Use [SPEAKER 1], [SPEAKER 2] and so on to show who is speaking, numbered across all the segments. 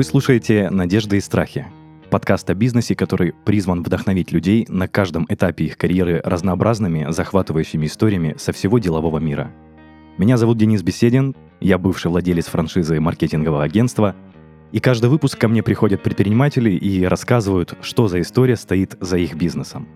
[SPEAKER 1] Вы слушаете «Надежды и страхи» — подкаст о бизнесе, который призван вдохновить людей на каждом этапе их карьеры разнообразными, захватывающими историями со всего делового мира. Меня зовут Денис Беседин, я бывший владелец франшизы маркетингового агентства, и каждый выпуск ко мне приходят предприниматели и рассказывают, что за история стоит за их бизнесом.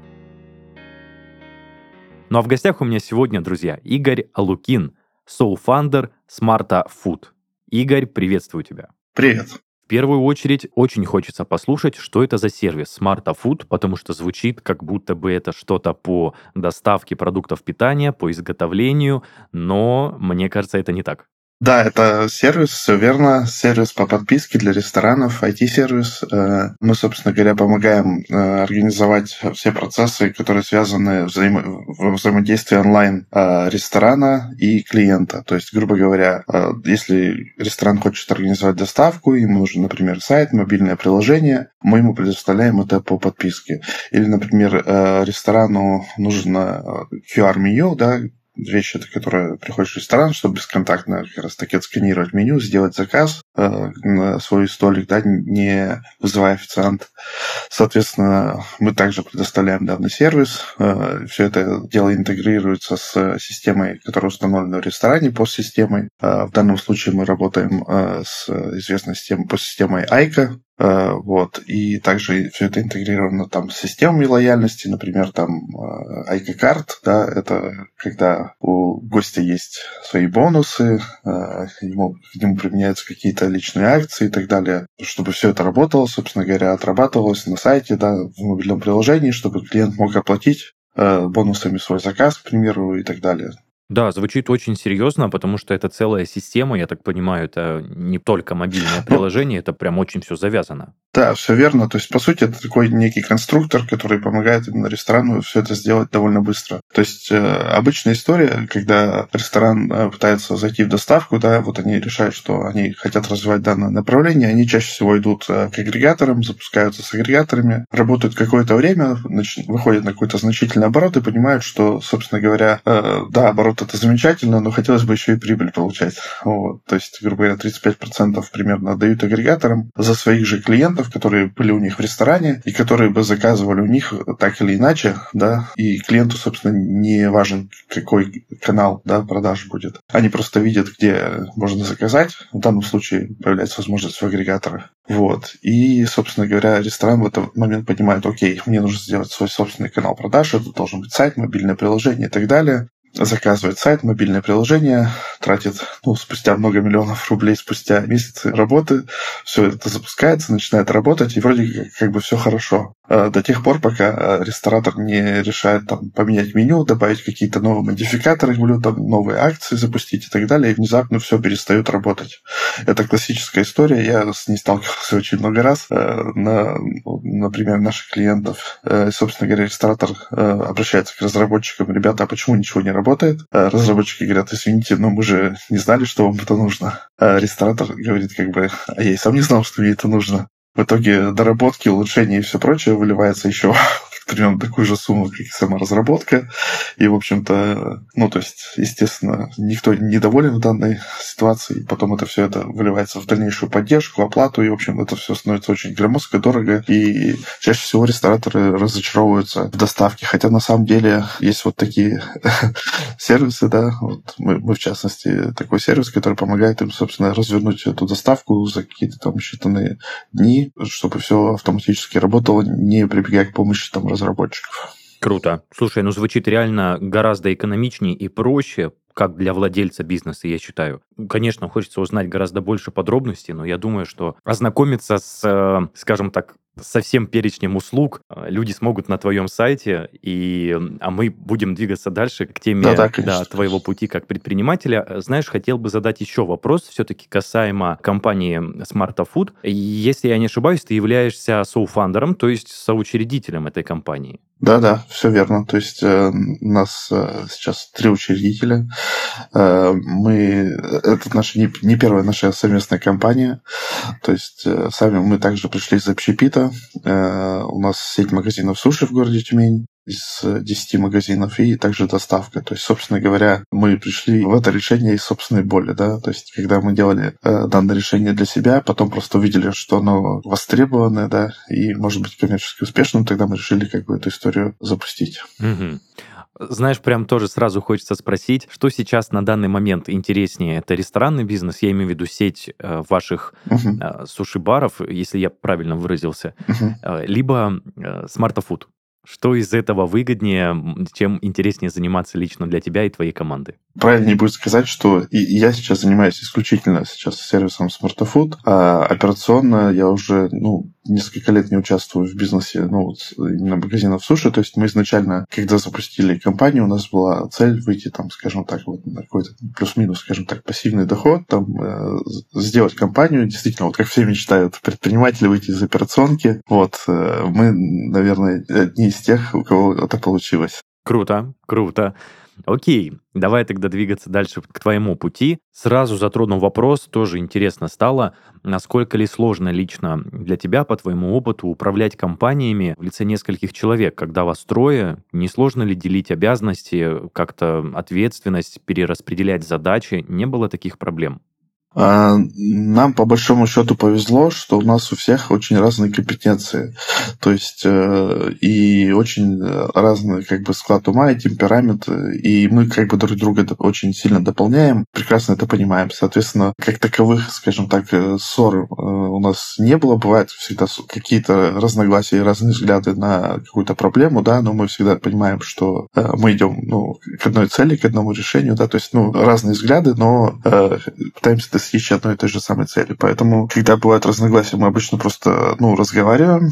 [SPEAKER 1] Ну а в гостях у меня сегодня, друзья, Игорь Алукин, соуфандер Smarta Food. Игорь, приветствую тебя.
[SPEAKER 2] Привет.
[SPEAKER 1] В первую очередь, очень хочется послушать, что это за сервис Smarta Food, потому что звучит, как будто бы это что-то по доставке продуктов питания, по изготовлению, но мне кажется, это не так.
[SPEAKER 2] Да, это сервис, все верно. Сервис по подписке для ресторанов, IT-сервис. Э, мы, собственно говоря, помогаем э, организовать все процессы, которые связаны взаимо... в взаимодействии онлайн э, ресторана и клиента. То есть, грубо говоря, если ресторан хочет организовать доставку, ему нужен, например, сайт, мобильное приложение, мы ему предоставляем это по подписке. Или, например, ресторану нужно QR-меню, да, вещь, это которая приходишь в ресторан, чтобы бесконтактно как раз таки отсканировать меню, сделать заказ э, на свой столик, да, не вызывая официант. Соответственно, мы также предоставляем данный сервис. Э, все это дело интегрируется с системой, которая установлена в ресторане, по системой. Э, в данном случае мы работаем э, с известной системой, по системой Айка, вот. И также все это интегрировано там с системами лояльности, например, там Айка э, да, это когда у гостя есть свои бонусы, э, ему, к нему применяются какие-то личные акции и так далее, чтобы все это работало, собственно говоря, отрабатывалось на сайте, да, в мобильном приложении, чтобы клиент мог оплатить бонусами свой заказ, к примеру, и так далее.
[SPEAKER 1] Да, звучит очень серьезно, потому что это целая система, я так понимаю, это не только мобильное ну, приложение, это прям очень все завязано.
[SPEAKER 2] Да, все верно. То есть, по сути, это такой некий конструктор, который помогает именно ресторану все это сделать довольно быстро. То есть, э, обычная история, когда ресторан э, пытается зайти в доставку, да, вот они решают, что они хотят развивать данное направление, они чаще всего идут э, к агрегаторам, запускаются с агрегаторами, работают какое-то время, нач- выходят на какой-то значительный оборот и понимают, что, собственно говоря, э, да, оборот это замечательно, но хотелось бы еще и прибыль получать. Вот. То есть, грубо говоря, 35% примерно отдают агрегаторам за своих же клиентов, которые были у них в ресторане и которые бы заказывали у них так или иначе, да, и клиенту, собственно, не важен, какой канал, да, продаж будет. Они просто видят, где можно заказать. В данном случае появляется возможность в агрегаторах. Вот. И, собственно говоря, ресторан в этот момент понимает, окей, мне нужно сделать свой собственный канал продаж, это должен быть сайт, мобильное приложение и так далее заказывает сайт, мобильное приложение, тратит ну, спустя много миллионов рублей, спустя месяцы работы, все это запускается, начинает работать, и вроде как, как бы все хорошо. А до тех пор, пока ресторатор не решает там, поменять меню, добавить какие-то новые модификаторы блюд, там, новые акции запустить и так далее, и внезапно все перестает работать. Это классическая история, я с ней сталкивался очень много раз. Э, на, например, наших клиентов, э, собственно говоря, ресторатор э, обращается к разработчикам, ребята, а почему ничего не работает? Работает. А разработчики говорят, извините, но мы же не знали, что вам это нужно. А ресторатор говорит, как бы, а я и сам не знал, что мне это нужно. В итоге доработки, улучшения и все прочее выливается еще примерно такую же сумму, как и сама разработка. И, в общем-то, ну, то есть, естественно, никто не доволен в данной ситуации. Потом это все это выливается в дальнейшую поддержку, оплату, и, в общем, это все становится очень громоздко, дорого. И чаще всего рестораторы разочаровываются в доставке. Хотя, на самом деле, есть вот такие сервисы, да, вот мы, мы, в частности, такой сервис, который помогает им, собственно, развернуть эту доставку за какие-то там считанные дни, чтобы все автоматически работало, не прибегая к помощи там разработчиков.
[SPEAKER 1] Круто. Слушай, ну звучит реально гораздо экономичнее и проще, как для владельца бизнеса, я считаю. Конечно, хочется узнать гораздо больше подробностей, но я думаю, что ознакомиться с, э, скажем так, со всем перечнем услуг э, люди смогут на твоем сайте, и, а мы будем двигаться дальше к теме да, да, да, твоего пути как предпринимателя. Знаешь, хотел бы задать еще вопрос, все-таки касаемо компании Smart Food. Если я не ошибаюсь, ты являешься соуфандером, то есть соучредителем этой компании.
[SPEAKER 2] Да, да, все верно. То есть э, у нас э, сейчас три учредителя. Э, мы это наша не, не первая наша совместная компания. То есть э, сами мы также пришли из общепита. Э, у нас сеть магазинов суши в городе Тюмень. из 10 магазинов и также доставка. То есть, собственно говоря, мы пришли в это решение из собственной боли, да, то есть, когда мы делали э, данное решение для себя, потом просто увидели, что оно востребованное, да, и может быть коммерчески успешным, тогда мы решили как бы эту историю запустить.
[SPEAKER 1] Угу. Знаешь, прям тоже сразу хочется спросить, что сейчас на данный момент интереснее? Это ресторанный бизнес, я имею в виду сеть э, ваших uh-huh. э, суши-баров, если я правильно выразился, uh-huh. э, либо э, смартофуд. Что из этого выгоднее, чем интереснее заниматься лично для тебя и твоей команды?
[SPEAKER 2] Правильнее будет сказать, что и я сейчас занимаюсь исключительно сейчас сервисом SmartFood, а операционно я уже ну, несколько лет не участвую в бизнесе ну, вот именно магазинов суши. То есть мы изначально, когда запустили компанию, у нас была цель выйти, там, скажем так, вот на какой-то плюс-минус, скажем так, пассивный доход, там, э, сделать компанию, действительно, вот как все мечтают, предприниматели выйти из операционки. Вот э, мы, наверное, одни из тех, у кого это получилось.
[SPEAKER 1] Круто, круто. Окей, давай тогда двигаться дальше к твоему пути. Сразу затрону вопрос, тоже интересно стало, насколько ли сложно лично для тебя, по твоему опыту, управлять компаниями в лице нескольких человек, когда вас трое, не сложно ли делить обязанности, как-то ответственность, перераспределять задачи, не было таких проблем?
[SPEAKER 2] А, нам по большому счету повезло, что у нас у всех очень разные компетенции. То есть э, и очень разный как бы склад ума и темперамент. И мы как бы друг друга очень сильно дополняем, прекрасно это понимаем. Соответственно, как таковых, скажем так, э, ссор э, у нас не было. Бывают всегда какие-то разногласия и разные взгляды на какую-то проблему, да, но мы всегда понимаем, что мы идем ну, к одной цели, к одному решению, да, то есть ну, разные взгляды, но пытаемся достичь одной и той же самой цели. Поэтому, когда бывают разногласия, мы обычно просто ну, разговариваем,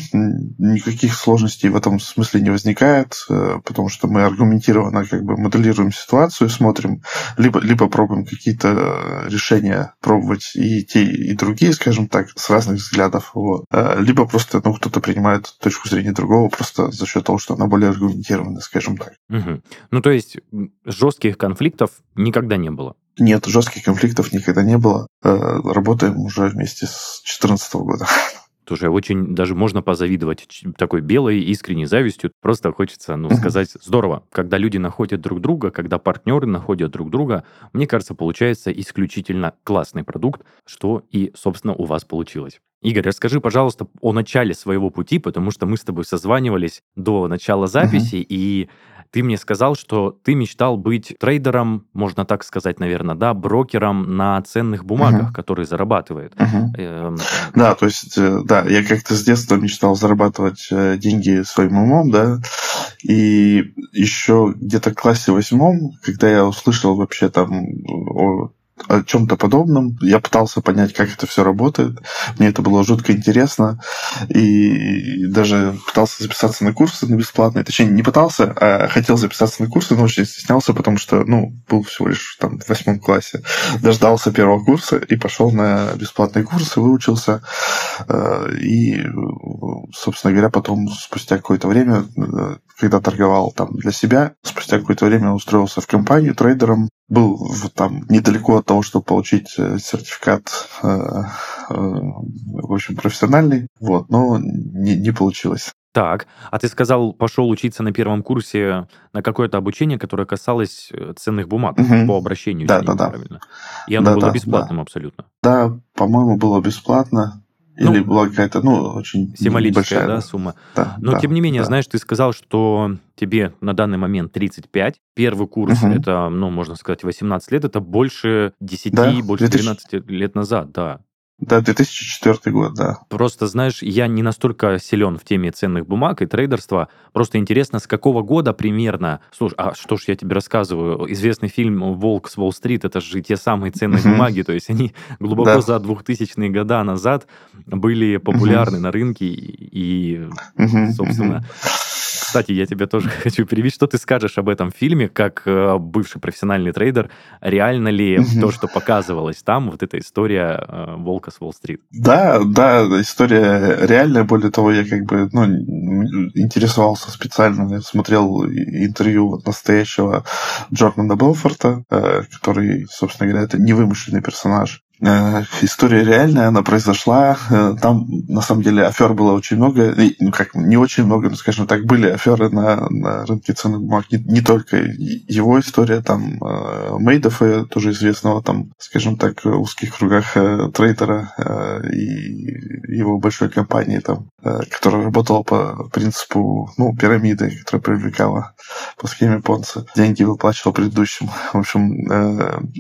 [SPEAKER 2] никаких сложностей в этом смысле не возникает, э, потому что мы аргументированно как бы моделируем ситуацию, смотрим, либо, либо пробуем какие-то решения пробовать и те, и другие, скажем так, с разных взглядов, вот. Э, либо просто ну, кто-то принимает точку зрения другого просто за счет того, что она более аргументированная, скажем так.
[SPEAKER 1] Угу. Ну, то есть жестких конфликтов никогда не было?
[SPEAKER 2] Нет, жестких конфликтов никогда не было. Э, работаем уже вместе с 2014 года.
[SPEAKER 1] Слушай, очень даже можно позавидовать такой белой искренней завистью. Просто хочется, ну, сказать, здорово. Когда люди находят друг друга, когда партнеры находят друг друга, мне кажется, получается исключительно классный продукт, что и, собственно, у вас получилось. Игорь, расскажи, пожалуйста, о начале своего пути, потому что мы с тобой созванивались до начала записи, uh-huh. и ты мне сказал, что ты мечтал быть трейдером, можно так сказать, наверное, да, брокером на ценных бумагах, uh-huh. который зарабатывает. Uh-huh.
[SPEAKER 2] Эм... Да, то есть, э, да, я как-то с детства мечтал зарабатывать э, деньги своим умом, да, и еще где-то в классе восьмом, когда я услышал вообще там о о чем-то подобном. Я пытался понять, как это все работает. Мне это было жутко интересно. И даже пытался записаться на курсы на бесплатные. Точнее, не пытался, а хотел записаться на курсы, но очень стеснялся, потому что, ну, был всего лишь там в восьмом классе. Дождался первого курса и пошел на бесплатные курсы, выучился. Э, и, собственно говоря, потом, спустя какое-то время, э, когда торговал там для себя, спустя какое-то время устроился в компанию трейдером, был там недалеко от того, чтобы получить э, сертификат, э, э, в общем, профессиональный, вот, но не, не получилось.
[SPEAKER 1] Так, а ты сказал, пошел учиться на первом курсе на какое-то обучение, которое касалось ценных бумаг угу. по обращению.
[SPEAKER 2] Да, да, да.
[SPEAKER 1] Правильно. И оно да, было да, бесплатным
[SPEAKER 2] да.
[SPEAKER 1] абсолютно.
[SPEAKER 2] Да, по-моему, было бесплатно. Или ну, была какая-то, ну, очень
[SPEAKER 1] символическая
[SPEAKER 2] большая,
[SPEAKER 1] да, сумма. Да, Но, да, тем не менее, да. знаешь, ты сказал, что тебе на данный момент 35. Первый курс, угу. это, ну, можно сказать, 18 лет. Это больше 10, да, больше 2000... 13 лет назад, да.
[SPEAKER 2] Да, 2004 год, да.
[SPEAKER 1] Просто, знаешь, я не настолько силен в теме ценных бумаг и трейдерства. Просто интересно, с какого года примерно... Слушай, а что ж я тебе рассказываю? Известный фильм «Волк с Уолл-стрит» — это же те самые ценные бумаги. То есть они глубоко да. за 2000-е года назад были популярны на рынке. И, собственно... Кстати, я тебя тоже хочу перебить. Что ты скажешь об этом фильме, как э, бывший профессиональный трейдер? Реально ли угу. то, что показывалось там, вот эта история э, Волка с Уолл-стрит?
[SPEAKER 2] Да, да, история реальная. Более того, я как бы ну, интересовался специально, я смотрел интервью настоящего Джордана Белфорта, э, который, собственно говоря, это невымышленный персонаж история реальная, она произошла. Э, там, на самом деле, афер было очень много. Ну, как, не очень много, но, скажем так, были аферы на, на рынке ценных бумаг. Не, не только его история, там, э, Мейдофа, тоже известного, там, скажем так, в узких кругах трейдера и его большой компании, там, которая работала по принципу, ну, пирамиды, которая привлекала по схеме Понца. Деньги выплачивал предыдущим. В общем,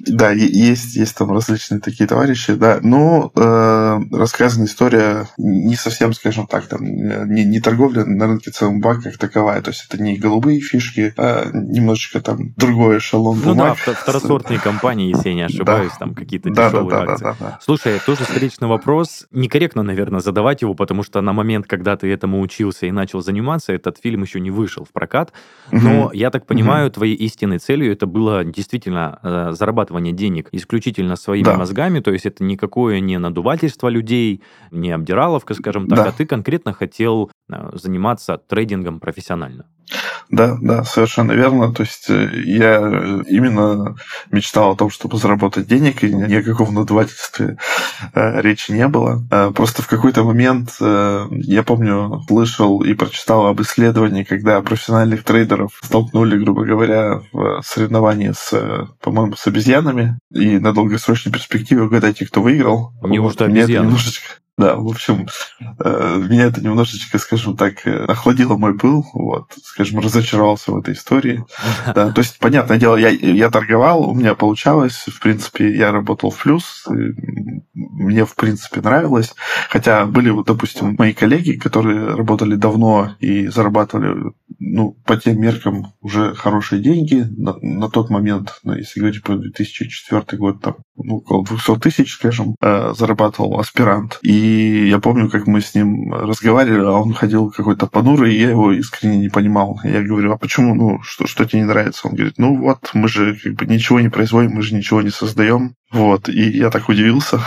[SPEAKER 2] да, есть, есть там различные такие товарищи, да. Но э, рассказана история не совсем, скажем так, там, не, не торговля на рынке ЦМБ как таковая. То есть это не голубые фишки, а немножечко там другой эшелон
[SPEAKER 1] Ну бумаг. да, второсортные компании, если я не ошибаюсь, да. там какие-то да, дешевые да, да, акции. Да, да, да. Слушай, тоже встречный вопрос. Некорректно, наверное, задавать его, потому что на момент, когда ты этому учился и начал заниматься, этот фильм еще не вышел в прокат. Но, угу. я так понимаю, угу. твоей истинной целью это было действительно э, зарабатывание денег исключительно своими да. мозгами, то есть это никакое не надувательство людей, не обдираловка, скажем так, да. а ты конкретно хотел заниматься трейдингом профессионально.
[SPEAKER 2] Да, да, совершенно верно. То есть э, я именно мечтал о том, чтобы заработать денег, и ни о каком надувательстве э, речи не было. Э, просто в какой-то момент, э, я помню, слышал и прочитал об исследовании, когда профессиональных трейдеров столкнули, грубо говоря, в соревновании с, э, по-моему, с обезьянами, и на долгосрочной перспективе угадайте, кто выиграл.
[SPEAKER 1] Неужто вот, обезьяны?
[SPEAKER 2] немножечко да, в общем, э, меня это немножечко, скажем так, э, охладило мой пыл, вот, скажем, разочаровался в этой истории. Да, то есть, понятное дело, я, я торговал, у меня получалось, в принципе, я работал в плюс, мне, в принципе, нравилось, хотя были, вот, допустим, мои коллеги, которые работали давно и зарабатывали, ну, по тем меркам уже хорошие деньги на, на тот момент, ну, если говорить про 2004 год, там, ну, около 200 тысяч, скажем, э, зарабатывал аспирант, и и я помню, как мы с ним разговаривали, а он ходил какой-то понурый, и я его искренне не понимал. Я говорю, а почему, ну, что, что тебе не нравится? Он говорит, ну вот, мы же как бы ничего не производим, мы же ничего не создаем. Вот, и я так удивился.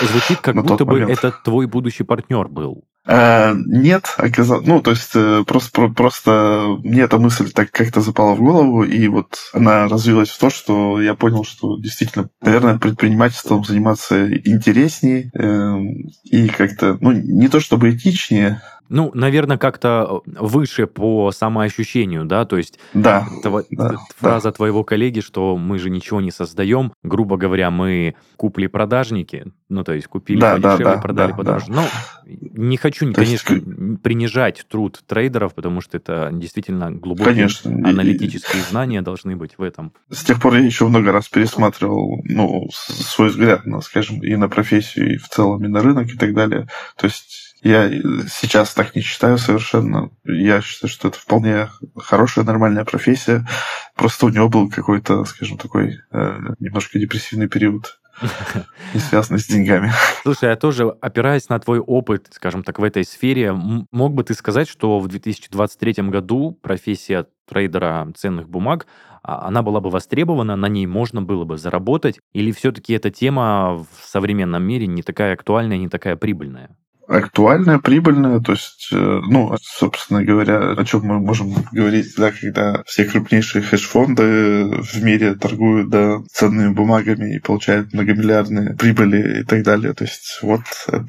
[SPEAKER 1] Звучит, как будто бы момент. это твой будущий партнер был.
[SPEAKER 2] Э, нет, оказалось, ну, то есть э, просто, просто мне эта мысль так как-то запала в голову, и вот она развилась в то, что я понял, что действительно, наверное, предпринимательством заниматься интереснее э, и как-то, ну, не то чтобы этичнее,
[SPEAKER 1] ну, наверное, как-то э, выше по самоощущению, да, то есть
[SPEAKER 2] да, тво,
[SPEAKER 1] да, фраза да. твоего коллеги, что мы же ничего не создаем, грубо говоря, мы купли-продажники, ну, то есть купили да, подешевле, да, да, продали да, подороже. Да. Ну, не хочу, то конечно, есть... принижать труд трейдеров, потому что это действительно глубокие конечно. аналитические знания должны быть в этом.
[SPEAKER 2] С тех пор я еще много раз пересматривал, ну, свой взгляд, на, скажем, и на профессию, и в целом, и на рынок, и так далее. То есть я сейчас так не считаю совершенно. Я считаю, что это вполне хорошая, нормальная профессия. Просто у него был какой-то, скажем, такой э, немножко депрессивный период не связанный с деньгами.
[SPEAKER 1] Слушай, я тоже, опираясь на твой опыт, скажем так, в этой сфере, мог бы ты сказать, что в 2023 году профессия трейдера ценных бумаг, а, она была бы востребована, на ней можно было бы заработать, или все-таки эта тема в современном мире не такая актуальная, не такая прибыльная?
[SPEAKER 2] Актуальная, прибыльная, то есть, э, ну, собственно говоря, о чем мы можем говорить, да, когда все крупнейшие хедж-фонды в мире торгуют, да, ценными бумагами и получают многомиллиардные прибыли и так далее. То есть, вот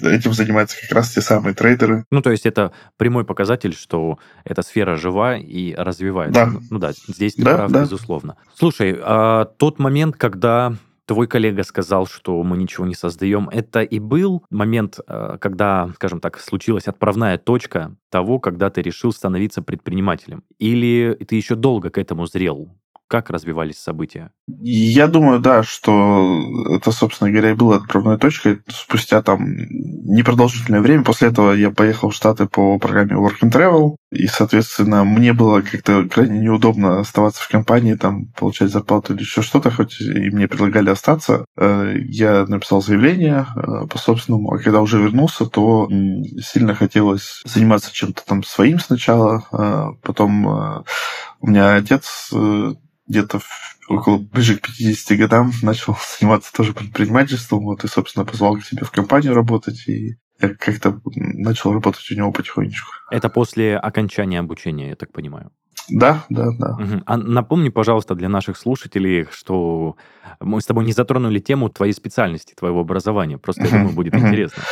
[SPEAKER 2] этим занимаются как раз те самые трейдеры.
[SPEAKER 1] Ну, то есть, это прямой показатель, что эта сфера жива и развивается.
[SPEAKER 2] Да.
[SPEAKER 1] Ну да, здесь ты да, прав, да. безусловно. Слушай, а тот момент, когда твой коллега сказал, что мы ничего не создаем. Это и был момент, э, когда, скажем так, случилась отправная точка того, когда ты решил становиться предпринимателем? Или ты еще долго к этому зрел? Как развивались события?
[SPEAKER 2] Я думаю, да, что это, собственно говоря, и было отправной точкой. Спустя там непродолжительное время, после этого я поехал в Штаты по программе Work and Travel, и, соответственно, мне было как-то крайне неудобно оставаться в компании, там, получать зарплату или еще что-то, хоть и мне предлагали остаться. Э, я написал заявление э, по собственному, а когда уже вернулся, то сильно хотелось заниматься чем-то там своим сначала, э, потом у меня отец где-то около ближе к 50 годам начал заниматься тоже предпринимательством, вот, и, собственно, позвал к себе в компанию работать, и я как-то начал работать у него потихонечку.
[SPEAKER 1] Это после окончания обучения, я так понимаю?
[SPEAKER 2] Да, да, да.
[SPEAKER 1] Мгм. А напомни, пожалуйста, для наших слушателей, что мы с тобой не затронули тему твоей специальности, твоего образования. Просто, я думаю, будет интересно.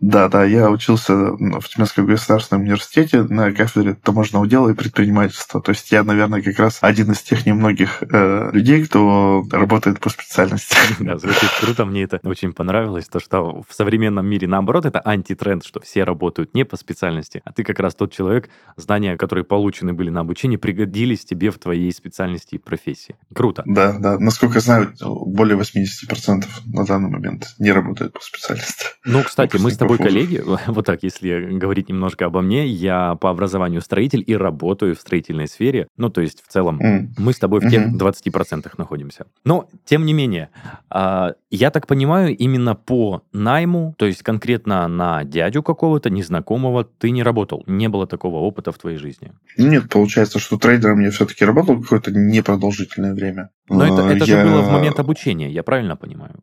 [SPEAKER 2] Да, да, я учился в Тюменском государственном университете на кафедре таможенного дела и предпринимательства. То есть я, наверное, как раз один из тех немногих э, людей, кто работает по специальности.
[SPEAKER 1] Да, звучит круто, мне это очень понравилось, то, что в современном мире, наоборот, это антитренд, что все работают не по специальности, а ты как раз тот человек, знания, которые получены были на обучении, пригодились тебе в твоей специальности и профессии. Круто.
[SPEAKER 2] Да, да. Насколько знаю, более 80% на данный момент не работают по специальности.
[SPEAKER 1] Ну, кстати, мы с тобой
[SPEAKER 2] Выпускников
[SPEAKER 1] коллеги, вот так, если говорить немножко обо мне, я по образованию строитель и работаю в строительной сфере, ну, то есть в целом
[SPEAKER 2] М.
[SPEAKER 1] мы с тобой в тех
[SPEAKER 2] Мгм.
[SPEAKER 1] 20% находимся. Но, тем не менее, а, я так понимаю, именно по найму, то есть конкретно на дядю какого-то незнакомого ты не работал, не было такого опыта в твоей жизни.
[SPEAKER 2] Нет, получается, что трейдером я все-таки работал какое-то непродолжительное время.
[SPEAKER 1] Но это,
[SPEAKER 2] Э,
[SPEAKER 1] это
[SPEAKER 2] я-
[SPEAKER 1] же было в момент обучения, я правильно понимаю?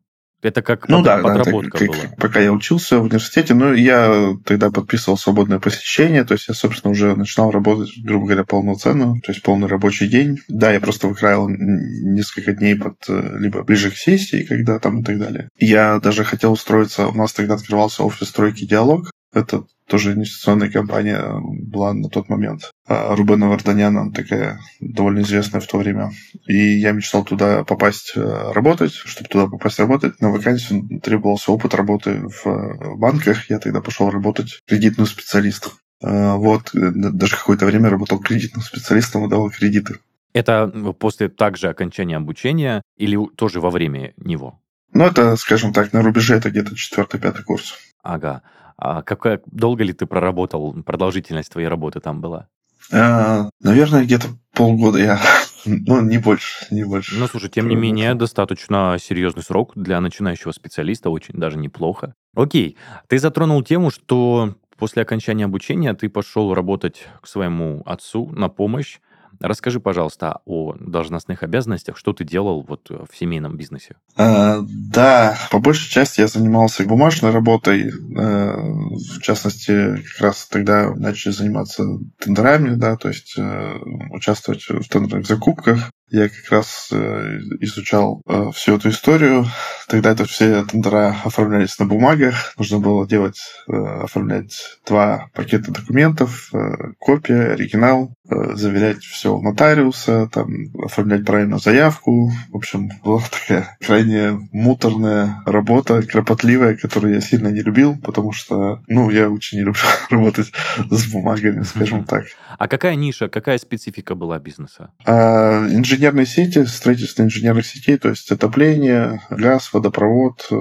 [SPEAKER 1] Это как
[SPEAKER 2] Ну
[SPEAKER 1] под-
[SPEAKER 2] да, да, это
[SPEAKER 1] подработка
[SPEAKER 2] как-
[SPEAKER 1] была.
[SPEAKER 2] пока я учился в университете, ну, я тогда подписывал свободное посещение, то есть я, собственно, уже начинал работать, грубо говоря, полноценно, то есть полный рабочий день. Да, я просто выкраил несколько дней под э, либо ближе к сессии, когда там и так далее. Я даже хотел устроиться, у нас тогда открывался офис стройки «Диалог», это тоже инвестиционная компания была на тот момент. А Рубена Варданяна, такая довольно известная в то время. И я мечтал туда попасть э, работать. Чтобы туда попасть работать, на вакансию требовался опыт работы в э, банках. Я тогда пошел работать кредитным специалистом. Э, Вот, э, даже какое-то время работал кредитным специалистом и давал кредиты.
[SPEAKER 1] Это после также окончания обучения или тоже во время него?
[SPEAKER 2] Ну, это, скажем так, на рубеже это где-то четвертый-пятый курс.
[SPEAKER 1] Ага. А какая, долго ли ты проработал, продолжительность твоей работы там была?
[SPEAKER 2] Э, Наверное, где-то полгода я... Ну, не больше, не больше.
[SPEAKER 1] Ну, слушай, тем не менее, достаточно серьезный срок для начинающего специалиста, очень даже неплохо. Окей, ты затронул тему, что после окончания обучения ты пошел работать к своему отцу на помощь. Расскажи, пожалуйста, о должностных обязанностях, что ты делал вот в семейном бизнесе.
[SPEAKER 2] А, Да, по большей части я занимался бумажной работой. э, В частности, как раз тогда начали заниматься тендерами, да, то есть э, участвовать в тендерных закупках. Я как раз э, изучал э, всю эту историю. Тогда это все тендера оформлялись на бумагах. Нужно было делать, э, оформлять два пакета документов, копия, оригинал, заверять все у нотариуса, там, оформлять правильную заявку. В общем, была такая крайне муторная работа, кропотливая, которую я сильно не любил, потому что, ну, я очень не люблю работать с бумагами, скажем так.
[SPEAKER 1] А какая ниша, какая специфика была бизнеса?
[SPEAKER 2] А инженерные сети, строительство инженерных сетей, то есть отопление, газ, водопровод, э,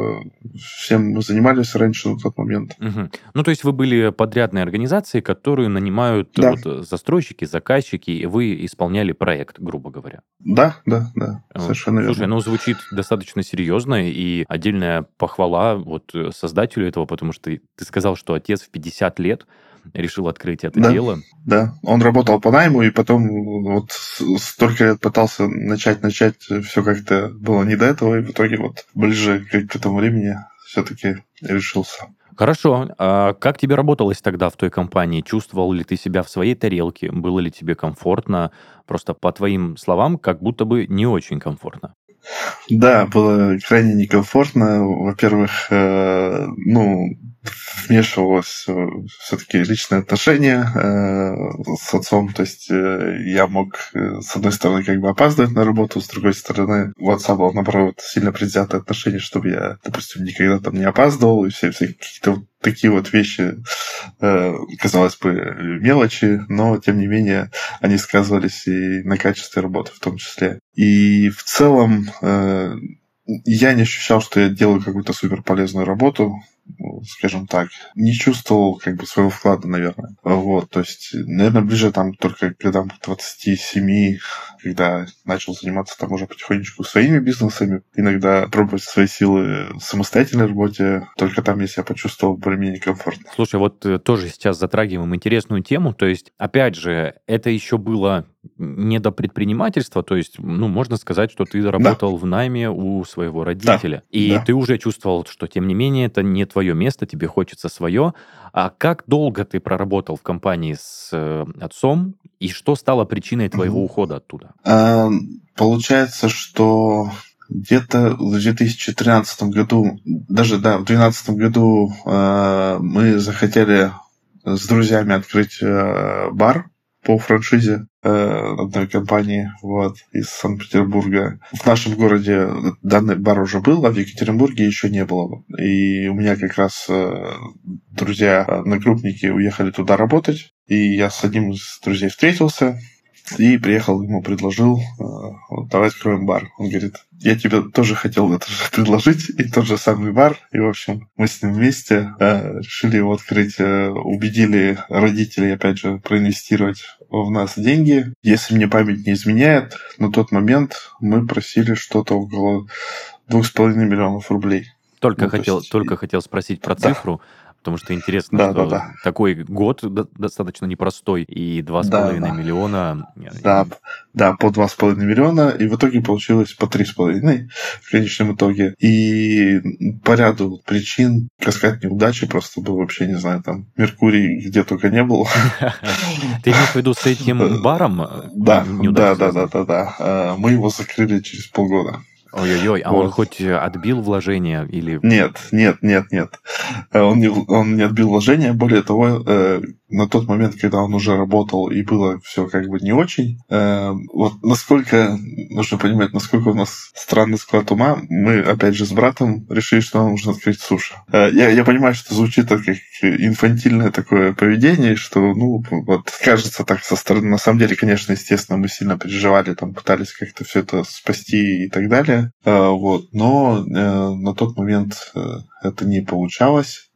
[SPEAKER 2] всем мы занимались раньше на тот момент.
[SPEAKER 1] Мгм. Ну, то есть вы были подрядной организацией, которую нанимают
[SPEAKER 2] Да.
[SPEAKER 1] вот, э, застройщики, заказчики, и вы исполняли проект, грубо говоря.
[SPEAKER 2] Да, да, да,
[SPEAKER 1] Э,
[SPEAKER 2] совершенно верно.
[SPEAKER 1] Слушай, ну звучит достаточно серьезно, и отдельная похвала вот э, создателю этого, потому что ты сказал, что отец в 50 лет решил открыть это
[SPEAKER 2] Да.
[SPEAKER 1] дело.
[SPEAKER 2] Да, он работал по найму, и потом вот столько лет пытался начать, начать, все как-то было не до этого, и в итоге вот ближе к, к этому времени все-таки решился.
[SPEAKER 1] Хорошо. А как тебе работалось тогда в той компании? Чувствовал ли ты себя в своей тарелке? Было ли тебе комфортно? Просто по твоим словам, как будто бы не очень комфортно.
[SPEAKER 2] Да, было крайне некомфортно. Во-первых, э, ну, вмешивалось все-таки личные отношения э, с отцом. То есть э, я мог, э, с одной стороны, как бы опаздывать на работу, с другой стороны, у отца было, наоборот, сильно предвзятое отношение, чтобы я, допустим, никогда там не опаздывал, и все, все какие-то такие вот вещи, э, казалось бы, мелочи, но, тем не менее, они сказывались и на качестве работы в том числе. И в целом э, я не ощущал, что я делаю какую-то супер полезную работу, скажем так. Не чувствовал как бы своего вклада, наверное. Вот, то есть, наверное, ближе там только к годам 27, когда начал заниматься там уже потихонечку своими бизнесами, иногда пробовать свои силы в самостоятельной работе, только там я себя почувствовал более-менее комфортно.
[SPEAKER 1] Слушай, вот э, тоже сейчас затрагиваем интересную тему. То есть, опять же, это еще было не до предпринимательства, то есть, ну, можно сказать, что ты работал да. в найме у своего родителя. Да. И да. ты уже чувствовал, что, тем не менее, это не твое место, тебе хочется свое. А как долго ты проработал в компании с э, отцом, и что стало причиной твоего mm-hmm. ухода оттуда?
[SPEAKER 2] А, получается, что где-то в 2013 году, даже да, в 2012 году э, мы захотели с друзьями открыть э, бар по франшизе э, одной компании вот, из Санкт-Петербурга. В нашем городе данный бар уже был, а в Екатеринбурге еще не было. И у меня как раз э, друзья, одногруппники уехали туда работать. И я с одним из друзей встретился, и приехал, ему предложил, э, вот, давай откроем бар. Он говорит, я тебе тоже хотел это же предложить, и тот же самый бар. И, в общем, мы с ним вместе э, решили его открыть. Э, убедили родителей, опять же, проинвестировать в нас деньги. Если мне память не изменяет, на тот момент мы просили что-то около двух с половиной миллионов рублей.
[SPEAKER 1] Только, ну, хотел, есть... только хотел спросить про да. цифру потому что интересно, да, что да, да. такой год достаточно непростой, и 2,5 да, да. миллиона...
[SPEAKER 2] Да, да, по 2,5 миллиона, и в итоге получилось по 3,5 в конечном итоге. И по ряду причин каскад неудачи просто был вообще, не знаю, там, Меркурий где только не был.
[SPEAKER 1] Ты имеешь в виду с этим баром?
[SPEAKER 2] Да, да, да, да, да, да. Мы его закрыли через полгода.
[SPEAKER 1] Ой-ой-ой, а вот. он хоть э, отбил вложения или...
[SPEAKER 2] Нет, нет, нет, нет. Э, он не, он не отбил вложения, более того, э, на тот момент, когда он уже работал и было все как бы не очень, э, вот насколько, нужно понимать, насколько у нас странный склад ума, мы опять же с братом решили, что нам нужно открыть суши. Э, я, я понимаю, что звучит как инфантильное такое поведение, что, ну, вот кажется так со стороны, на самом деле, конечно, естественно, мы сильно переживали, там пытались как-то все это спасти и так далее, э, вот, но э, на тот момент э, это не получалось.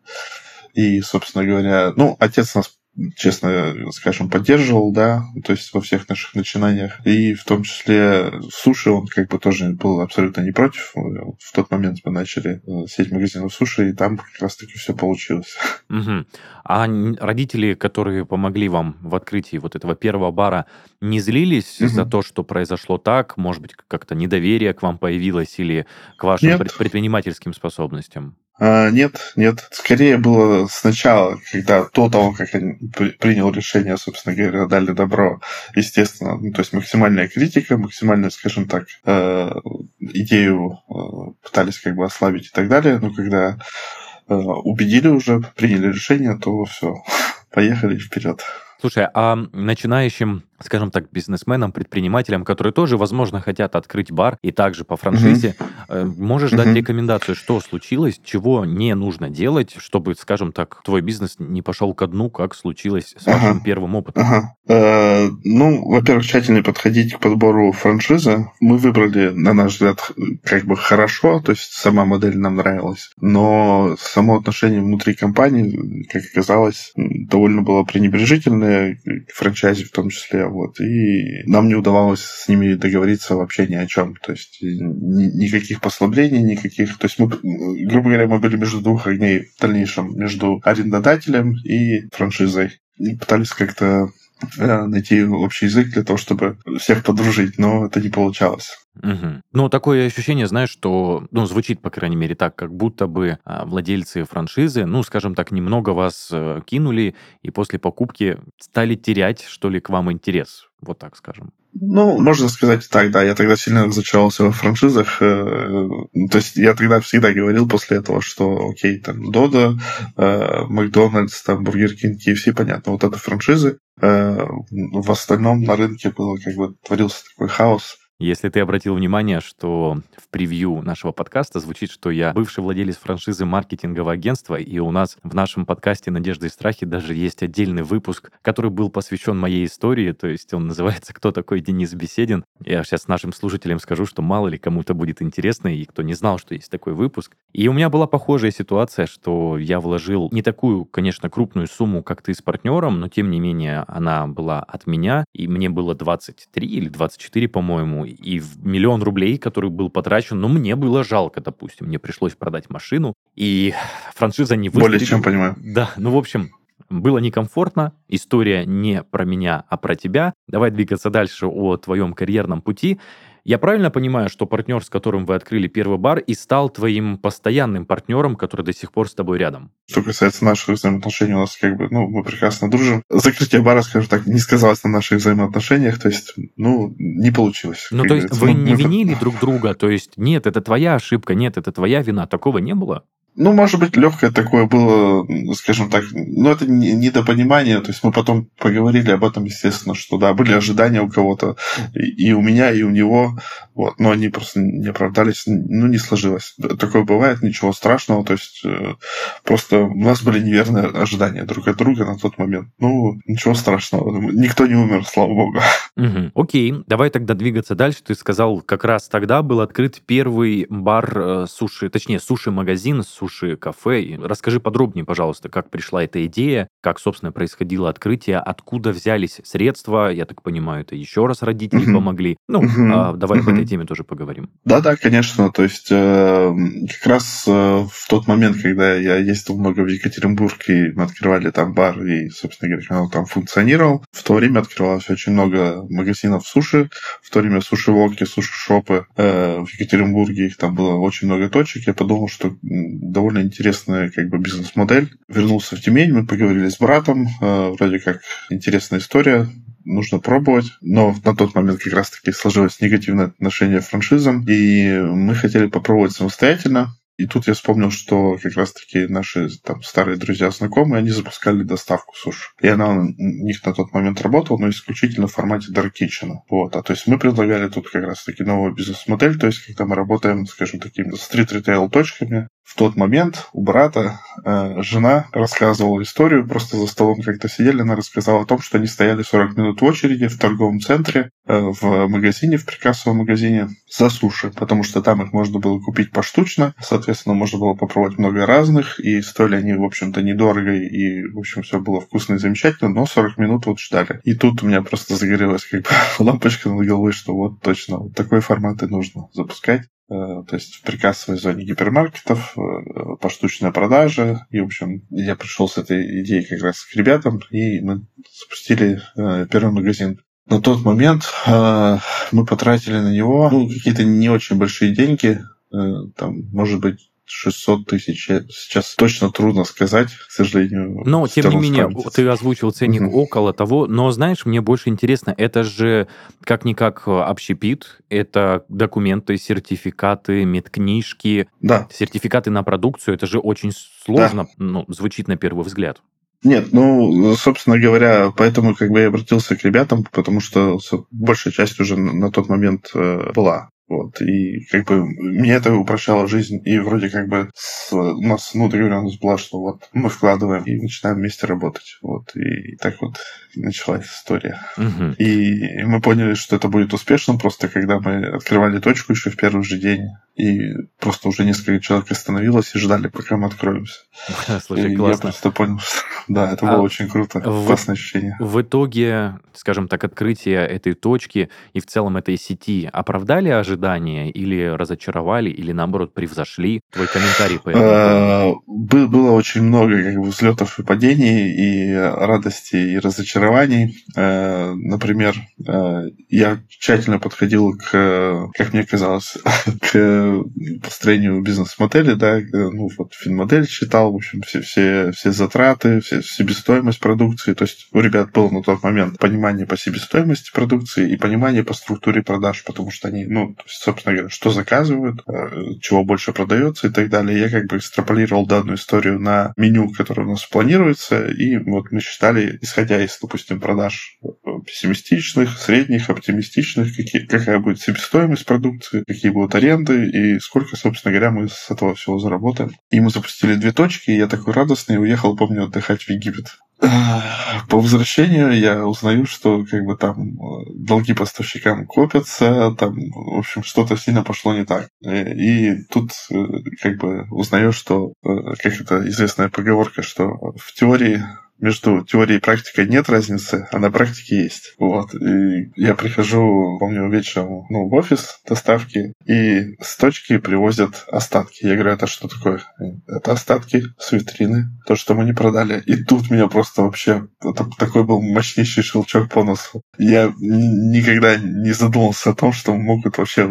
[SPEAKER 2] И, собственно говоря, ну, отец нас честно скажем, поддерживал, да, то есть во всех наших начинаниях. И в том числе суши он как бы тоже был абсолютно не против. В тот момент мы начали э, сеть магазинов суши, и там как раз-таки все получилось.
[SPEAKER 1] Угу. А родители, которые помогли вам в открытии вот этого первого бара, не злились угу. за то, что произошло так? Может быть, как-то недоверие к вам появилось или к вашим Нет. предпринимательским способностям?
[SPEAKER 2] А, нет, нет. Скорее было сначала, когда до того, как я принял решение, собственно говоря, дали добро, естественно, ну, то есть максимальная критика, максимальная, скажем так, э, идею э, пытались как бы ослабить и так далее, но когда э, убедили уже, приняли решение, то все, поехали вперед.
[SPEAKER 1] Слушай, а начинающим, скажем так, бизнесменам, предпринимателям, которые тоже, возможно, хотят открыть бар и также по франшизе, mm-hmm. можешь mm-hmm. дать рекомендацию, что случилось, чего не нужно делать, чтобы, скажем так, твой бизнес не пошел ко дну, как случилось с вашим ага. первым опытом?
[SPEAKER 2] Ага. Э, ну, во-первых, тщательно подходить к подбору франшизы. Мы выбрали, на наш взгляд, как бы хорошо, то есть сама модель нам нравилась, но само отношение внутри компании, как оказалось, довольно было пренебрежительное франчайзи в том числе, вот, и нам не удавалось с ними договориться вообще ни о чем, то есть ни, никаких послаблений, никаких, то есть мы, грубо говоря, мы были между двух огней в дальнейшем, между арендодателем и франшизой, и пытались как-то найти общий язык для того, чтобы всех подружить, но это не получалось.
[SPEAKER 1] Угу. Ну, такое ощущение, знаешь, что, ну, звучит, по крайней мере, так, как будто бы а, владельцы франшизы, ну, скажем так, немного вас а, кинули и после покупки стали терять, что ли, к вам интерес, вот так скажем.
[SPEAKER 2] Ну, можно сказать так, да. Я тогда сильно разочаровался во франшизах. Э, то есть я тогда всегда говорил после этого, что окей, там Додо, э, Макдональдс, там Бургер Кинг, KFC, понятно, вот это франшизы. Э, в остальном на рынке было как бы творился такой хаос.
[SPEAKER 1] Если ты обратил внимание, что в превью нашего подкаста звучит, что я бывший владелец франшизы маркетингового агентства, и у нас в нашем подкасте «Надежда и страхи» даже есть отдельный выпуск, который был посвящен моей истории, то есть он называется «Кто такой Денис Беседин?». Я сейчас нашим слушателям скажу, что мало ли кому-то будет интересно, и кто не знал, что есть такой выпуск. И у меня была похожая ситуация, что я вложил не такую, конечно, крупную сумму, как ты с партнером, но тем не менее она была от меня, и мне было 23 или 24, по-моему, и в миллион рублей, который был потрачен, но мне было жалко, допустим, мне пришлось продать машину, и франшиза не
[SPEAKER 2] выстрелила. Более чем понимаю.
[SPEAKER 1] Да, ну, в общем, Было некомфортно, история не про меня, а про тебя. Давай двигаться дальше о твоем карьерном пути. Я правильно понимаю, что партнер, с которым вы открыли первый бар, и стал твоим постоянным партнером, который до сих пор с тобой рядом?
[SPEAKER 2] Что касается наших взаимоотношений, у нас как бы, ну, мы прекрасно дружим. Закрытие бара, скажем так, не сказалось на наших взаимоотношениях, то есть, ну, не получилось.
[SPEAKER 1] Ну, то есть вы не винили друг друга, то есть, нет, это твоя ошибка, нет, это твоя вина, такого не было?
[SPEAKER 2] Ну, может быть, легкое такое было, скажем так, но это недопонимание. То есть мы потом поговорили об этом, естественно, что да, были ожидания у кого-то, и у меня, и у него, вот, но они просто не оправдались, ну, не сложилось. Такое бывает, ничего страшного, то есть э, просто у нас были неверные ожидания друг от друга на тот момент. Ну, ничего страшного, никто не умер, слава богу.
[SPEAKER 1] Угу. Окей, давай тогда двигаться дальше. Ты сказал, как раз тогда был открыт первый бар э, суши, точнее, суши-магазин с суши-кафе. Расскажи подробнее, пожалуйста, как пришла эта идея, как, собственно, происходило открытие, откуда взялись средства, я так понимаю, это еще раз родители uh-huh. помогли. Ну, uh-huh. а, давай uh-huh. по этой теме тоже поговорим.
[SPEAKER 2] Да-да, конечно, то есть э, как раз э, в тот момент, когда я ездил много в Екатеринбург, и мы открывали там бар, и, собственно говоря, он там функционировал, в то время открывалось очень много магазинов суши, в то время суши-волки, суши-шопы э, в Екатеринбурге, их там было очень много точек, я подумал, что довольно интересная как бы бизнес-модель. Вернулся в Тюмень, мы поговорили с братом, э, вроде как интересная история, нужно пробовать. Но на тот момент как раз-таки сложилось негативное отношение к франшизам, и мы хотели попробовать самостоятельно. И тут я вспомнил, что как раз-таки наши там старые друзья-знакомые, они запускали доставку суши. И она у них на тот момент работала, но исключительно в формате Dark Kitchen. Вот. А то есть мы предлагали тут как раз-таки новую бизнес-модель, то есть когда мы работаем, скажем, такими стрит-ритейл точками, в тот момент у брата э, жена рассказывала историю, просто за столом как-то сидели, она рассказала о том, что они стояли 40 минут в очереди в торговом центре, э, в магазине, в прикассовом магазине за суши, потому что там их можно было купить поштучно, соответственно, можно было попробовать много разных, и стоили они, в общем-то, недорого, и, в общем, все было вкусно и замечательно, но 40 минут вот ждали. И тут у меня просто загорелась как бы лампочка над головой, что вот точно, вот такой формат и нужно запускать. Э, то есть в прикассовой зоне гипермаркетов, э, поштучная продажа. И, в общем, я пришел с этой идеей как раз к ребятам, и мы запустили э, первый магазин. На тот момент мы потратили на него ну, какие-то не очень большие деньги, там, может быть, 600 тысяч. Сейчас точно трудно сказать, к сожалению.
[SPEAKER 1] Но, тем не менее, ты озвучил ценник угу. около того. Но, знаешь, мне больше интересно, это же как-никак общепит, это документы, сертификаты, медкнижки,
[SPEAKER 2] да.
[SPEAKER 1] сертификаты на продукцию. Это же очень сложно, да. ну, звучит на первый взгляд.
[SPEAKER 2] Нет, ну, собственно говоря, поэтому как бы я обратился к ребятам, потому что большая часть уже на тот момент э, была. Вот, и как бы мне это упрощало жизнь, и вроде как бы с, у нас, ну, договоренность была, что вот мы вкладываем и начинаем вместе работать. Вот, и так вот началась история.
[SPEAKER 1] Угу.
[SPEAKER 2] И мы поняли, что это будет успешным, просто когда мы открывали точку еще в первый же день, и просто уже несколько человек остановилось и ждали, пока мы откроемся.
[SPEAKER 1] Слушай, и классно.
[SPEAKER 2] Я просто понял, что да, это было а очень круто, в, классное ощущение.
[SPEAKER 1] В итоге, скажем так, открытие этой точки и в целом этой сети оправдали ожидания или разочаровали, или наоборот превзошли? Твой комментарий по этому? А,
[SPEAKER 2] было очень много как бы взлетов и падений, и радости, и разочарований. Э, например, э, я тщательно подходил к, как мне казалось, к построению бизнес-модели, да, ну, вот финмодель считал, в общем, все, все, все затраты, все, себестоимость продукции, то есть у ребят было на тот момент понимание по себестоимости продукции и понимание по структуре продаж, потому что они, ну, собственно говоря, что заказывают, э, чего больше продается и так далее. Я как бы экстраполировал данную историю на меню, которое у нас планируется, и вот мы считали, исходя из, допустим, продаж э, пессимистичных, средних, оптимистичных, какие, какая будет себестоимость продукции, какие будут аренды, и сколько, собственно говоря, мы с этого всего заработаем. И мы запустили две точки, и я такой радостный уехал, помню, отдыхать в Египет. По возвращению я узнаю, что как бы там э, долги поставщикам копятся, там, в общем, что-то сильно пошло не так. Э, и тут как бы узнаю, что, как это известная поговорка, что в теории между теорией и практикой нет разницы, а на практике есть. Вот. И я прихожу, помню, вечером ну, в офис доставки, и с точки привозят остатки. Я говорю, это что такое? Это остатки с витрины, то, что мы не продали. И тут меня просто вообще... Это такой был мощнейший щелчок по носу. Я никогда не задумался о том, что могут вообще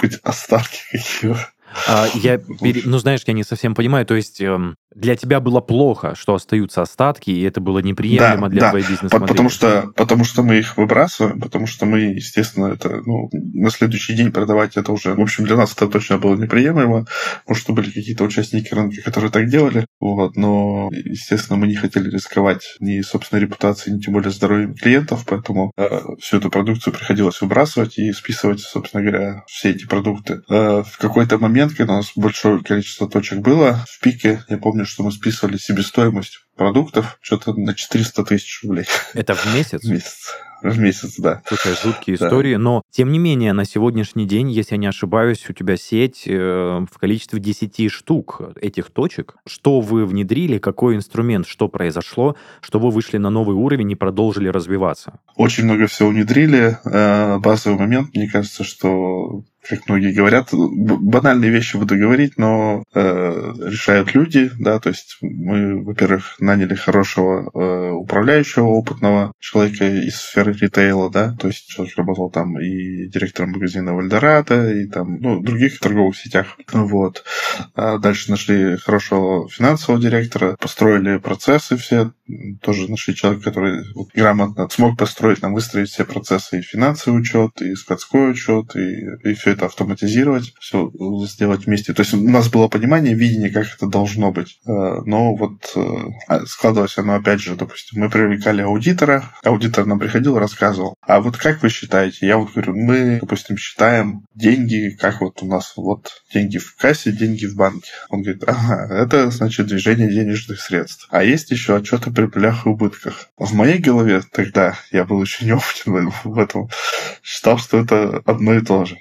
[SPEAKER 2] быть остатки какие-то.
[SPEAKER 1] А, я, ну знаешь, я не совсем понимаю, то есть эм, для тебя было плохо, что остаются остатки, и это было неприемлемо да, для да. твоей бизнес-модели.
[SPEAKER 2] Потому что, потому что мы их выбрасываем, потому что мы, естественно, это ну, на следующий день продавать это уже, в общем, для нас это точно было неприемлемо. Может, были какие-то участники рынка, которые так делали, вот, но, естественно, мы не хотели рисковать ни собственной репутацией, ни тем более здоровьем клиентов, поэтому э, всю эту продукцию приходилось выбрасывать и списывать, собственно говоря, все эти продукты. Э, в какой-то момент, когда у нас большое количество точек было, в пике, я помню, что мы списывали себестоимость продуктов что-то на 400 тысяч рублей.
[SPEAKER 1] Это в месяц?
[SPEAKER 2] В месяц. В месяц, да.
[SPEAKER 1] Слушай, жуткие да. истории, но тем не менее на сегодняшний день, если я не ошибаюсь, у тебя сеть э, в количестве 10 штук этих точек. Что вы внедрили, какой инструмент, что произошло, что вы вышли на новый уровень и продолжили развиваться?
[SPEAKER 2] Очень много всего внедрили. Э, базовый момент, мне кажется, что как многие говорят, банальные вещи буду говорить, но э, решают люди, да, то есть мы, во-первых, наняли хорошего э, управляющего, опытного человека из сферы ритейла, да, то есть человек работал там и директором магазина Вальдорадо, и там, ну, других торговых сетях, вот. А дальше нашли хорошего финансового директора, построили процессы все, тоже нашли человека, который вот, грамотно смог построить, нам выстроить все процессы и финансовый учет, и складской учет, и, и все это автоматизировать, все сделать вместе. То есть у нас было понимание, видение, как это должно быть. Э, но вот э, а, складывалось оно опять же, допустим, мы привлекали аудитора, аудитор нам приходил, рассказывал, а вот как вы считаете? Я вот говорю, мы, допустим, считаем деньги, как вот у нас вот деньги в кассе, деньги в банке. Он говорит, ага, это значит движение денежных средств. А есть еще отчеты при прибылях и убытках. В моей голове тогда, я был еще неопытен в этом, считал, что это одно и то же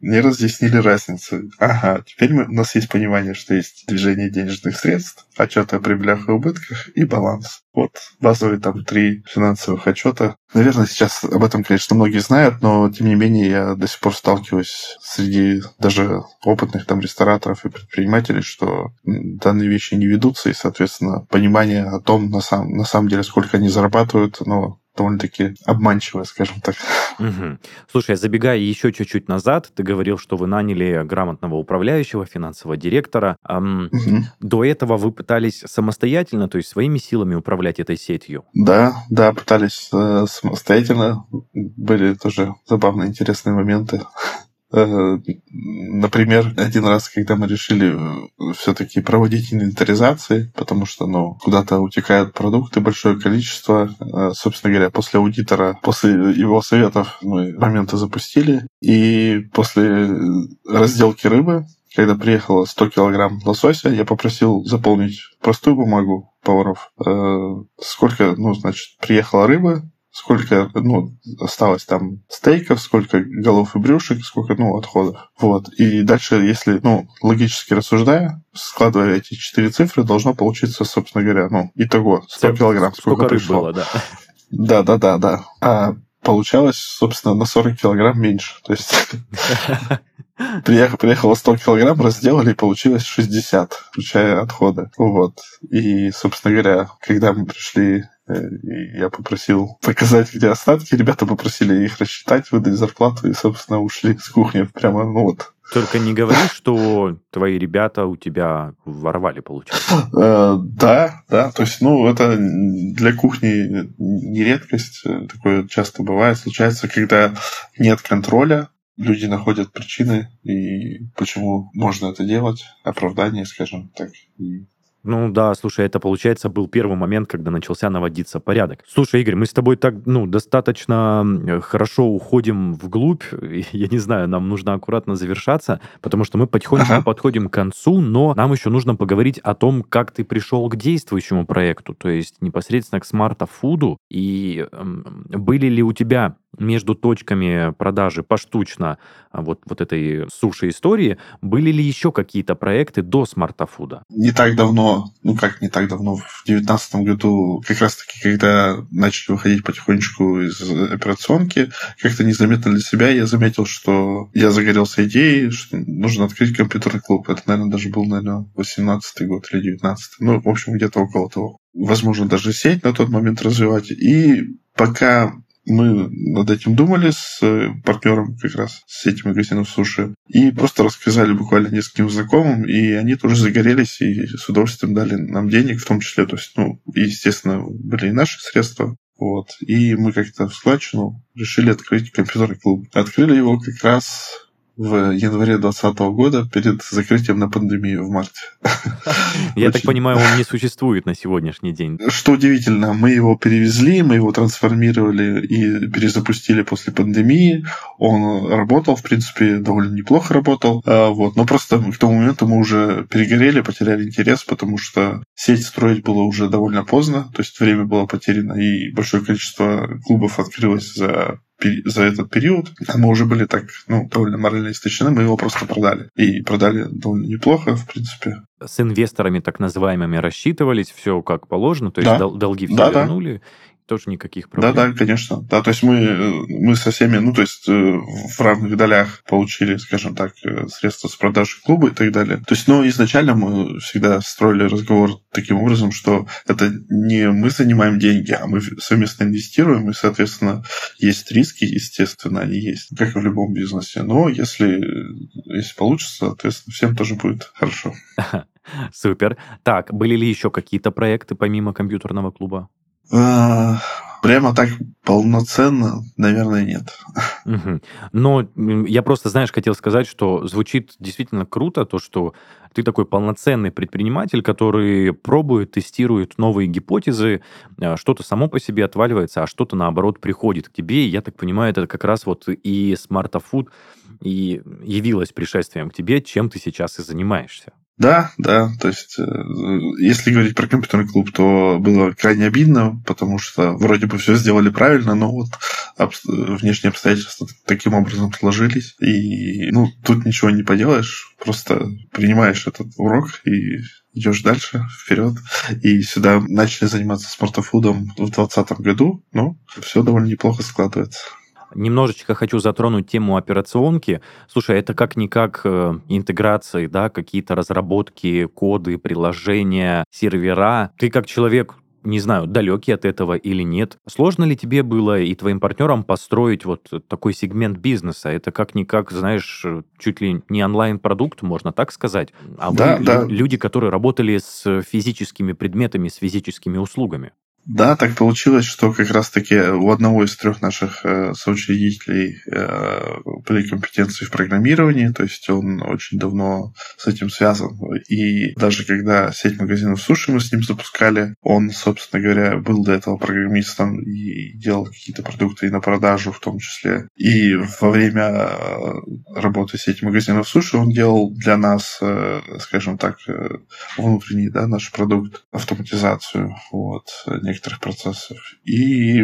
[SPEAKER 2] не разъяснили разницу. Ага, теперь мы, у нас есть понимание, что есть движение денежных средств, отчеты о прибылях и убытках и баланс. Вот базовые там три финансовых отчета. Наверное, сейчас об этом, конечно, многие знают, но тем не менее я до сих пор сталкиваюсь среди даже опытных там рестораторов и предпринимателей, что данные вещи не ведутся, и, соответственно, понимание о том, на, сам, на самом деле, сколько они зарабатывают, оно довольно-таки обманчивая, скажем так.
[SPEAKER 1] Угу. Слушай, забегая еще чуть-чуть назад, ты говорил, что вы наняли грамотного управляющего, финансового директора. Эм, угу. До этого вы пытались самостоятельно, то есть своими силами управлять этой сетью?
[SPEAKER 2] Да, да, пытались э, самостоятельно. Были тоже забавные, интересные моменты. Э, например, один раз, когда мы решили э, все-таки проводить инвентаризации, потому что, ну, куда-то утекают продукты, большое количество. Э, собственно говоря, после аудитора, после его советов мы моменты запустили. И после разделки рыбы, когда приехало 100 килограмм лосося, я попросил заполнить простую бумагу поваров. Сколько, ну, значит, приехала рыба, сколько, ну, осталось там стейков, сколько голов и брюшек, сколько, ну, отходов. Вот. И дальше, если, ну, логически рассуждая, складывая эти четыре цифры, должно получиться, собственно говоря, ну, итого 100 килограмм, сколько, сколько пришло. Было, да. Да, да, да, да. А получалось, собственно, на 40 килограмм меньше. То есть приехало, приехало 100 килограмм, разделали, и получилось 60, включая отходы. Вот. И, собственно говоря, когда мы пришли и я попросил показать, где остатки. Ребята попросили их рассчитать, выдать зарплату и, собственно, ушли с кухни прямо, ну вот.
[SPEAKER 1] Только не говори, что твои ребята у тебя воровали, получается.
[SPEAKER 2] Э, да, да. То есть, ну, это для кухни не редкость. Такое часто бывает. Случается, когда нет контроля, люди находят причины и почему можно это делать, оправдание, скажем так, и
[SPEAKER 1] ну да, слушай, это, получается, был первый момент, когда начался наводиться порядок. Слушай, Игорь, мы с тобой так, ну, достаточно хорошо уходим вглубь. Я не знаю, нам нужно аккуратно завершаться, потому что мы потихоньку ага. подходим к концу, но нам еще нужно поговорить о том, как ты пришел к действующему проекту, то есть непосредственно к смарт-фуду, и э, были ли у тебя между точками продажи поштучно а, вот, вот этой суши-истории, были ли еще какие-то проекты до смартафуда?
[SPEAKER 2] Не так давно, ну как не так давно, в 2019 году, как раз-таки, когда начали выходить потихонечку из операционки, как-то незаметно для себя я заметил, что я загорелся идеей, что нужно открыть компьютерный клуб. Это, наверное, даже был, наверное, 18 год или 19 Ну, в общем, где-то около того. Возможно, даже сеть на тот момент развивать. И пока мы над этим думали с э, партнером как раз, с этим магазином суши, и просто рассказали буквально нескольким знакомым, и они тоже загорелись и с удовольствием дали нам денег, в том числе, то есть, ну, естественно, были и наши средства, вот, и мы как-то в складчину решили открыть компьютерный клуб. Открыли его как раз в январе 2020 года перед закрытием на пандемию в марте.
[SPEAKER 1] Я так понимаю, он не существует на сегодняшний день.
[SPEAKER 2] Что удивительно, мы его перевезли, мы его трансформировали и перезапустили после пандемии. Он работал, в принципе, довольно неплохо работал. А, вот. Но просто к тому моменту мы уже перегорели, потеряли интерес, потому что сеть строить было уже довольно поздно, то есть время было потеряно, и большое количество клубов открылось за за этот период, а мы уже были так, ну, довольно морально истощены, мы его просто продали. И продали довольно неплохо, в принципе.
[SPEAKER 1] С инвесторами так называемыми рассчитывались, все как положено, то есть да. долги все да, вернули, да тоже никаких проблем.
[SPEAKER 2] Да, да, конечно. Да, то есть мы, мы со всеми, ну, то есть э, в равных долях получили, скажем так, э, средства с продажи клуба и так далее. То есть, но изначально мы всегда строили разговор таким образом, что это не мы занимаем деньги, а мы совместно инвестируем, и, соответственно, есть риски, естественно, они есть, как и в любом бизнесе. Но если, если получится, соответственно, всем тоже будет хорошо.
[SPEAKER 1] Супер. Так, были ли еще какие-то проекты помимо компьютерного клуба?
[SPEAKER 2] А, прямо так полноценно, наверное, нет.
[SPEAKER 1] Угу. Но я просто, знаешь, хотел сказать, что звучит действительно круто то, что ты такой полноценный предприниматель, который пробует, тестирует новые гипотезы, а, что-то само по себе отваливается, а что-то, наоборот, приходит к тебе. И я так понимаю, это как раз вот и смартафуд и явилось пришествием к тебе, чем ты сейчас и занимаешься.
[SPEAKER 2] Да, да, то есть, э, если говорить про компьютерный клуб, то было крайне обидно, потому что вроде бы все сделали правильно, но вот внешние обстоятельства таким образом сложились, и, ну, тут ничего не поделаешь, просто принимаешь этот урок и идешь дальше, вперед. И сюда начали заниматься смартофудом в 2020 году, ну, все довольно неплохо складывается.
[SPEAKER 1] Немножечко хочу затронуть тему операционки. Слушай, это как-никак э, интеграции, да, какие-то разработки, коды, приложения, сервера. Ты как человек не знаю, далекий от этого или нет. Сложно ли тебе было и твоим партнерам построить вот такой сегмент бизнеса? Это как-никак, знаешь, чуть ли не онлайн-продукт, можно так сказать. А да, вы да. люди, которые работали с физическими предметами, с физическими услугами.
[SPEAKER 2] Да, так получилось, что как раз-таки у одного из трех наших э, соучредителей э, были компетенции в программировании, то есть он очень давно с этим связан. И даже когда сеть магазинов суши мы с ним запускали, он, собственно говоря, был до этого программистом и делал какие-то продукты и на продажу в том числе. И во время э, работы сети магазинов суши он делал для нас, э, скажем так, э, внутренний да, наш продукт, автоматизацию. Вот, некоторых процессов. И,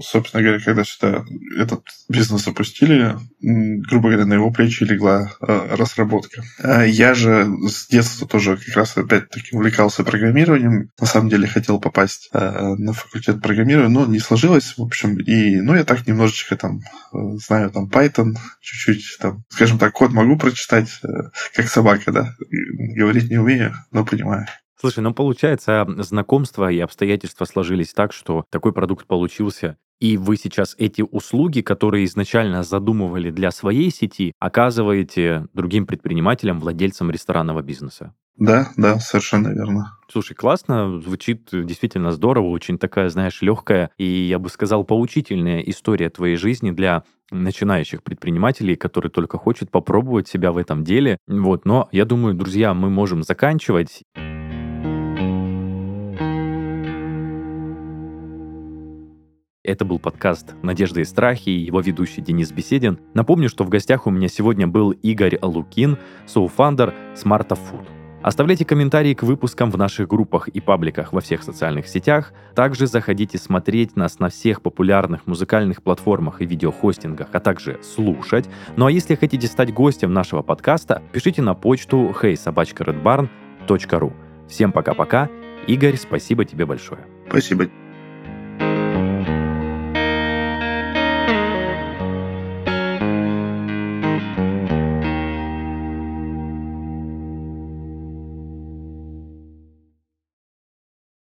[SPEAKER 2] собственно говоря, когда сюда этот бизнес запустили, грубо говоря, на его плечи легла э, разработка. А я же с детства тоже как раз опять-таки увлекался программированием. На самом деле хотел попасть э, на факультет программирования, но не сложилось, в общем. И, ну, я так немножечко там э, знаю там Python, чуть-чуть там, скажем так, код могу прочитать, как собака, да. Говорить не умею, но понимаю.
[SPEAKER 1] Слушай, ну получается, знакомства и обстоятельства сложились так, что такой продукт получился, и вы сейчас эти услуги, которые изначально задумывали для своей сети, оказываете другим предпринимателям, владельцам ресторанного бизнеса.
[SPEAKER 2] Да, да, совершенно верно.
[SPEAKER 1] Слушай, классно, звучит действительно здорово, очень такая, знаешь, легкая и, я бы сказал, поучительная история твоей жизни для начинающих предпринимателей, которые только хочет попробовать себя в этом деле. Вот, но я думаю, друзья, мы можем заканчивать. Это был подкаст «Надежда и страхи» и его ведущий Денис Беседин. Напомню, что в гостях у меня сегодня был Игорь Лукин, соуфандер Smarta Food. Оставляйте комментарии к выпускам в наших группах и пабликах во всех социальных сетях. Также заходите смотреть нас на всех популярных музыкальных платформах и видеохостингах, а также слушать. Ну а если хотите стать гостем нашего подкаста, пишите на почту heysobachkaredbarn.ru. Всем пока-пока. Игорь, спасибо тебе большое.
[SPEAKER 2] Спасибо.